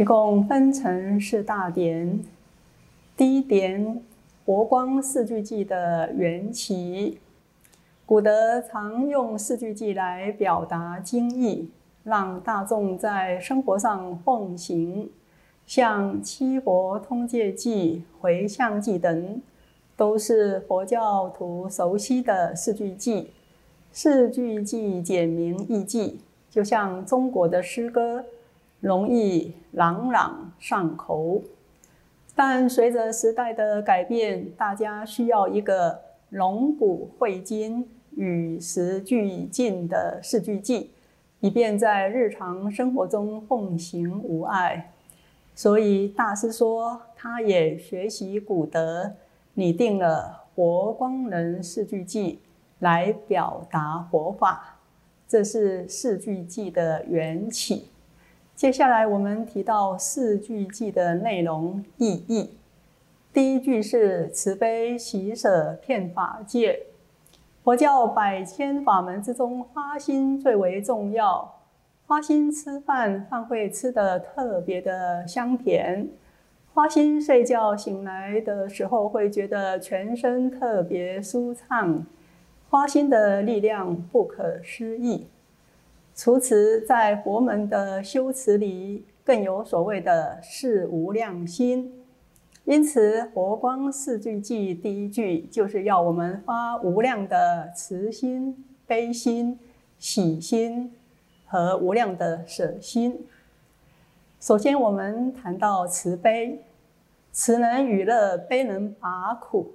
一共分成四大点。第一点，《佛光四句偈》的缘起。古德常用四句偈来表达经义，让大众在生活上奉行，像《七佛通戒记》《回向记》等。都是佛教徒熟悉的四句偈，四句偈简明易记，就像中国的诗歌，容易朗朗上口。但随着时代的改变，大家需要一个龙骨汇金、与时俱进的四句偈，以便在日常生活中奉行无碍。所以大师说，他也学习古德。拟定了佛光人四句偈来表达佛法，这是四句偈的缘起。接下来我们提到四句偈的内容意义。第一句是慈悲喜舍遍法界，佛教百千法门之中，发心最为重要。发心吃饭，饭会吃得特别的香甜。花心睡觉醒来的时候，会觉得全身特别舒畅。花心的力量不可思议。除此，在佛门的修持里，更有所谓的四无量心。因此，佛光四句偈第一句就是要我们发无量的慈心、悲心、喜心和无量的舍心。首先，我们谈到慈悲，慈能娱乐，悲能拔苦。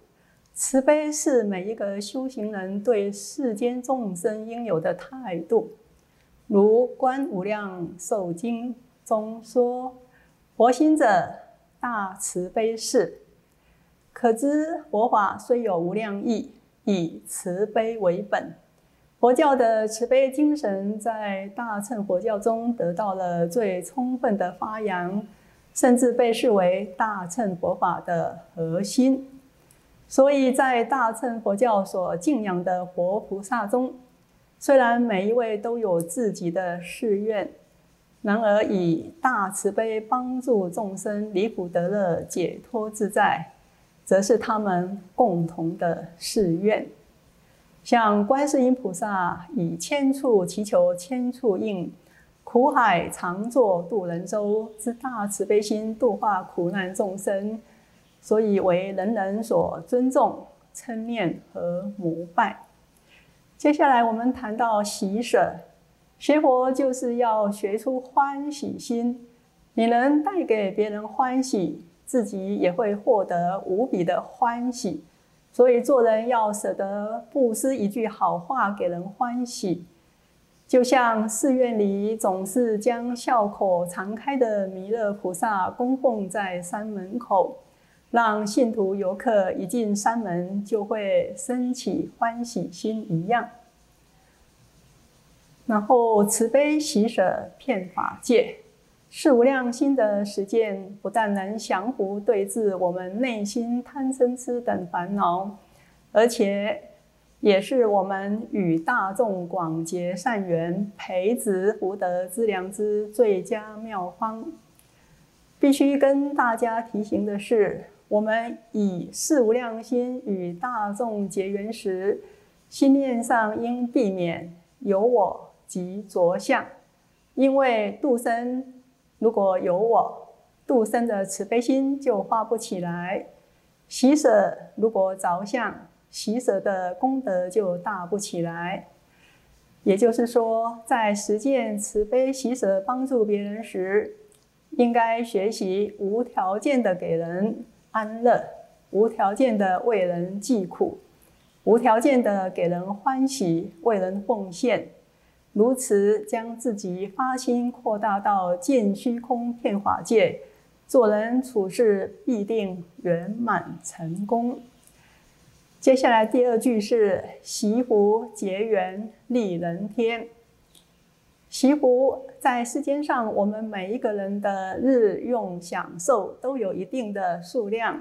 慈悲是每一个修行人对世间众生应有的态度。如《观无量寿经》中说：“佛心者，大慈悲事。”可知佛法虽有无量义，以慈悲为本。佛教的慈悲精神在大乘佛教中得到了最充分的发扬，甚至被视为大乘佛法的核心。所以在大乘佛教所敬仰的佛菩萨中，虽然每一位都有自己的誓愿，然而以大慈悲帮助众生离苦得乐、解脱自在，则是他们共同的誓愿。像观世音菩萨以千处祈求千处应，苦海常作渡人舟之大慈悲心，度化苦难众生，所以为人人所尊重、称念和膜拜。接下来我们谈到喜舍，学佛就是要学出欢喜心，你能带给别人欢喜，自己也会获得无比的欢喜。所以做人要舍得布施一句好话给人欢喜，就像寺院里总是将笑口常开的弥勒菩萨供奉在山门口，让信徒游客一进山门就会升起欢喜心一样。然后慈悲喜舍遍法界。是无量心的实践，不但能降服对治我们内心贪嗔痴等烦恼，而且也是我们与大众广结善缘、培植福德之良之最佳妙方。必须跟大家提醒的是，我们以是无量心与大众结缘时，心念上应避免有我及着相，因为度生。如果有我，度生的慈悲心就发不起来，喜舍如果着相，喜舍的功德就大不起来。也就是说，在实践慈悲喜舍帮助别人时，应该学习无条件的给人安乐，无条件的为人济苦，无条件的给人欢喜，为人奉献。如此将自己发心扩大到见虚空遍法界，做人处事必定圆满成功。接下来第二句是习福结缘利人天。习福在世间上，我们每一个人的日用享受都有一定的数量，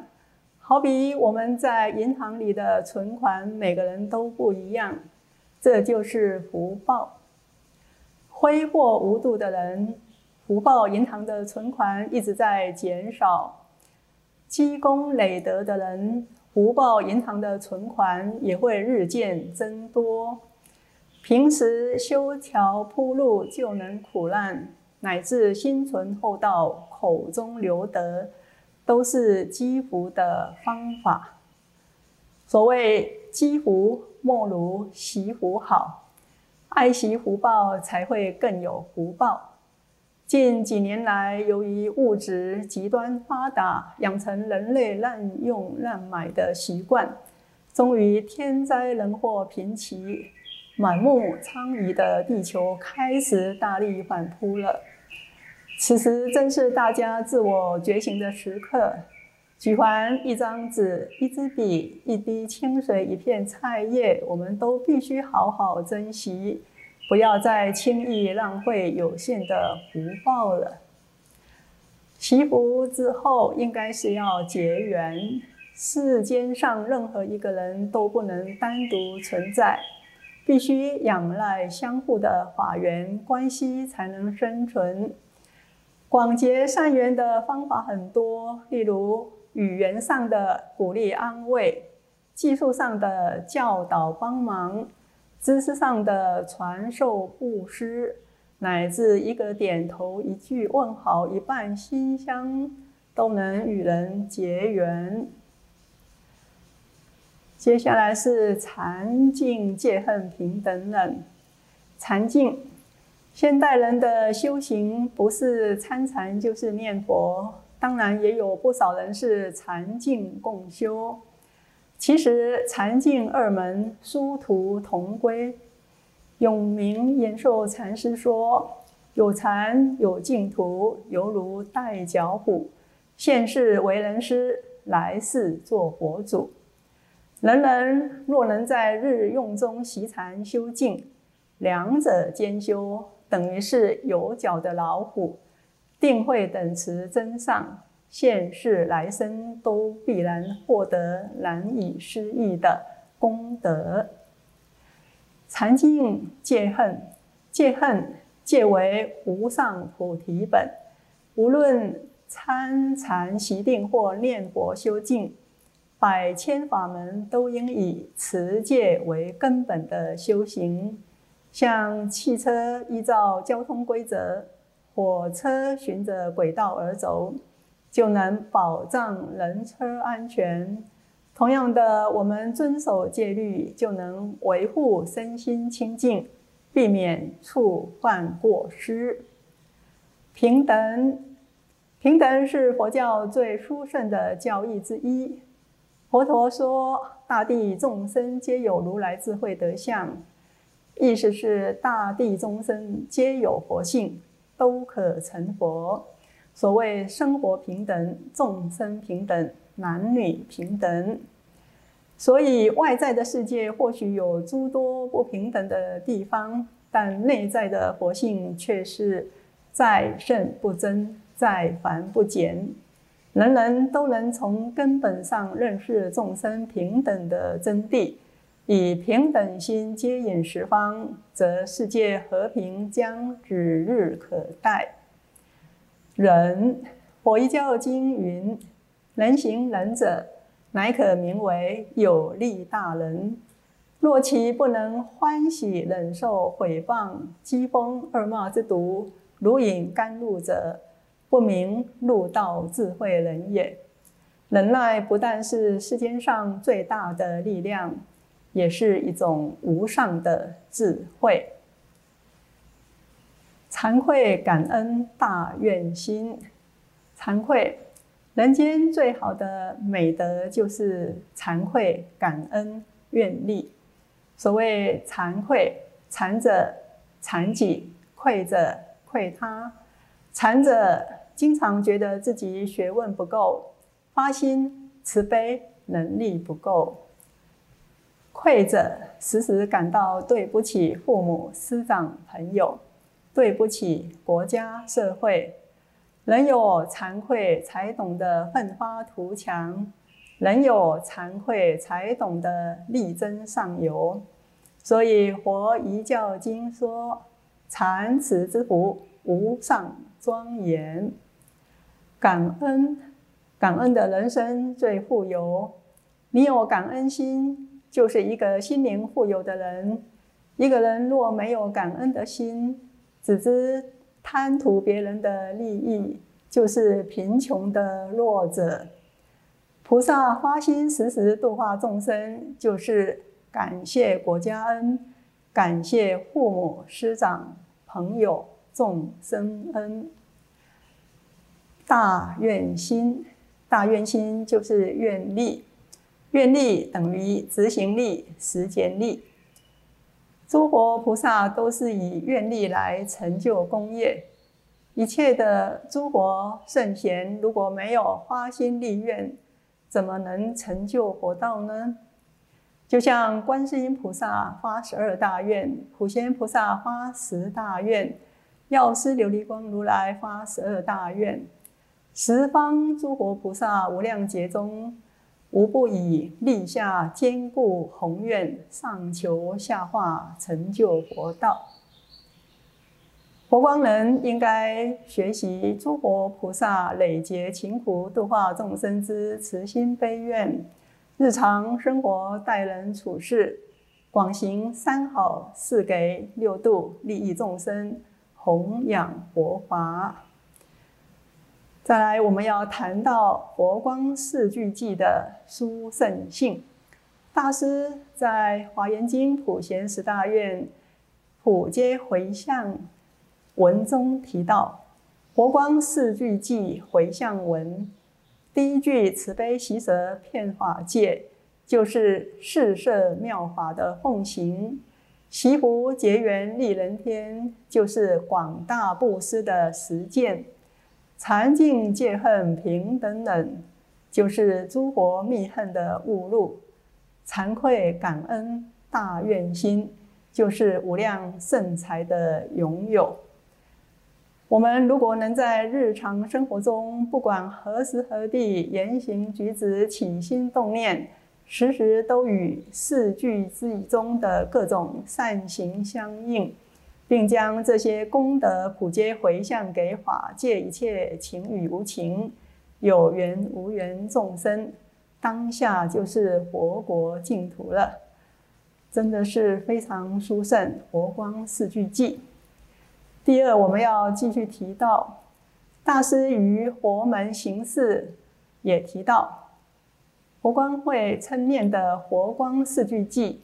好比我们在银行里的存款，每个人都不一样，这就是福报。挥霍无度的人，福报银行的存款一直在减少；积功累德的人，福报银行的存款也会日渐增多。平时修桥铺路就能苦难，乃至心存厚道、口中留德，都是积福的方法。所谓积福莫如习福好。爱惜福报，才会更有福报。近几年来，由于物质极端发达，养成人类滥用滥买的习惯，终于天灾人祸频起，满目疮痍的地球开始大力反扑了。此时正是大家自我觉醒的时刻。举还一张纸、一支笔、一滴清水、一片菜叶，我们都必须好好珍惜，不要再轻易浪费有限的福报了。祈福之后，应该是要结缘。世间上任何一个人都不能单独存在，必须仰赖相互的法缘关系才能生存。广结善缘的方法很多，例如。语言上的鼓励安慰，技术上的教导帮忙，知识上的传授布施，乃至一个点头、一句问好、一瓣心香，都能与人结缘。接下来是禅净戒恨平等忍。禅净，现代人的修行不是参禅就是念佛。当然也有不少人是禅净共修，其实禅净二门殊途同归。永明延寿禅师说：“有禅有净土，犹如带脚虎。现世为人师，来世做佛祖。人人若能在日用中习禅修净，两者兼修，等于是有脚的老虎。”定会等持增上，现世来生都必然获得难以失议的功德。禅净戒恨，戒恨戒为无上菩提本。无论参禅习定或念佛修净，百千法门都应以持戒为根本的修行。像汽车依照交通规则。火车循着轨道而走，就能保障人车安全。同样的，我们遵守戒律，就能维护身心清净，避免触犯过失。平等，平等是佛教最殊胜的教义之一。佛陀说：“大地众生皆有如来智慧德相”，意思是大地众生皆有佛性。都可成佛。所谓生活平等、众生平等、男女平等。所以外在的世界或许有诸多不平等的地方，但内在的佛性却是在圣不增，在凡不减。人人都能从根本上认识众生平等的真谛。以平等心接引十方，则世界和平将指日可待。忍，佛一教经云：能行忍者，乃可名为有力大人。若其不能欢喜忍受毁谤、讥讽、二骂之毒，如饮甘露者，不名入道智慧人也。忍耐不但是世间上最大的力量，也是一种无上的智慧。惭愧感恩大愿心，惭愧，人间最好的美德就是惭愧感恩愿力。所谓惭愧，惭者惭己，愧者愧他。惭者经常觉得自己学问不够。发心慈悲能力不够，愧者时时感到对不起父母师长朋友，对不起国家社会。人有惭愧，才懂得奋发图强；人有惭愧，才懂得力争上游。所以《佛遗教经》说：“惭耻之福，无上庄严。”感恩。感恩的人生最富有。你有感恩心，就是一个心灵富有的人。一个人若没有感恩的心，只知贪图别人的利益，就是贫穷的弱者。菩萨发心时时度化众生，就是感谢国家恩，感谢父母师长朋友众生恩。大愿心。大愿心就是愿力，愿力等于执行力、时间力。诸佛菩萨都是以愿力来成就功业。一切的诸佛圣贤，如果没有发心立愿，怎么能成就佛道呢？就像观世音菩萨发十二大愿，普贤菩萨发十大愿，药师琉璃光如来发十二大愿。十方诸佛菩萨无量劫中，无不以立下坚固宏愿，上求下化，成就佛道。佛光人应该学习诸佛菩萨累劫勤苦度化众生之慈心悲愿，日常生活待人处事，广行三好四给六度，利益众生，弘扬佛法。再来，我们要谈到佛光四句偈的殊胜性。大师在《华严经》普贤十大愿普皆回向文中提到，佛光四句偈回向文，第一句慈悲喜舍遍法界，就是四摄妙法的奉行；习福结缘利人天，就是广大布施的实践。禅净戒恨平等等，就是诸佛密恨的悟路；惭愧感恩大愿心，就是无量圣才的拥有。我们如果能在日常生活中，不管何时何地，言行举止起心动念，时时都与四句之中的各种善行相应。并将这些功德普皆回向给法界一切情与无情、有缘无缘众生，当下就是佛国净土了，真的是非常殊胜。佛光四句偈。第二，我们要继续提到大师于佛门行事也提到佛光会称念的佛光四句偈。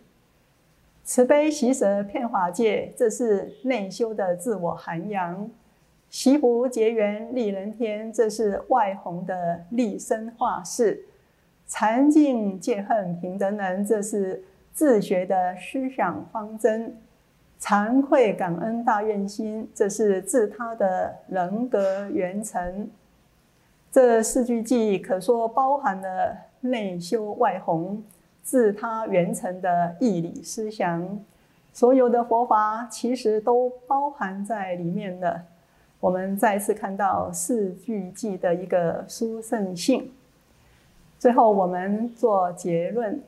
慈悲喜舍遍法界，这是内修的自我涵养；习福结缘利人天，这是外弘的立身化世；禅净戒恨平等忍，这是自学的思想方针；惭愧感恩大愿心，这是自他的人格圆成。这四句偈可说包含了内修外弘。自他圆成的义理思想，所有的佛法其实都包含在里面的。我们再次看到四句偈的一个殊胜性。最后，我们做结论：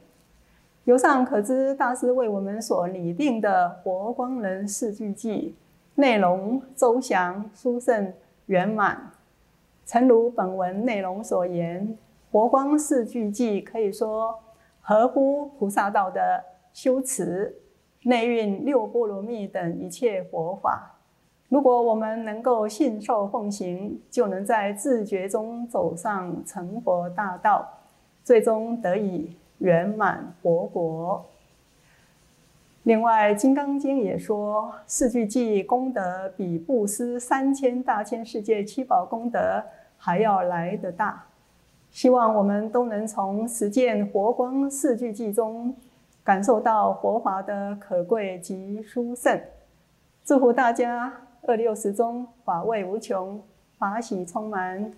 由上可知，大师为我们所拟定的佛光人四句偈内容周详、殊胜、圆满。诚如本文内容所言，佛光四句偈可以说。合乎菩萨道的修持，内蕴六波罗蜜等一切佛法，如果我们能够信受奉行，就能在自觉中走上成佛大道，最终得以圆满佛国。另外，《金刚经》也说，四句偈功德比布施三千大千世界七宝功德还要来得大。希望我们都能从实践佛光四句偈中，感受到佛法的可贵及殊胜。祝福大家！二六十中，法味无穷，法喜充满，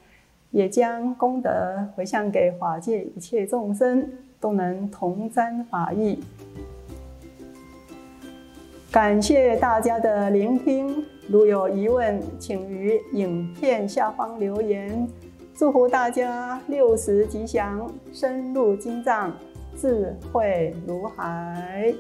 也将功德回向给法界一切众生，都能同沾法益。感谢大家的聆听，如有疑问，请于影片下方留言。祝福大家六十吉祥，深入经藏，智慧如海。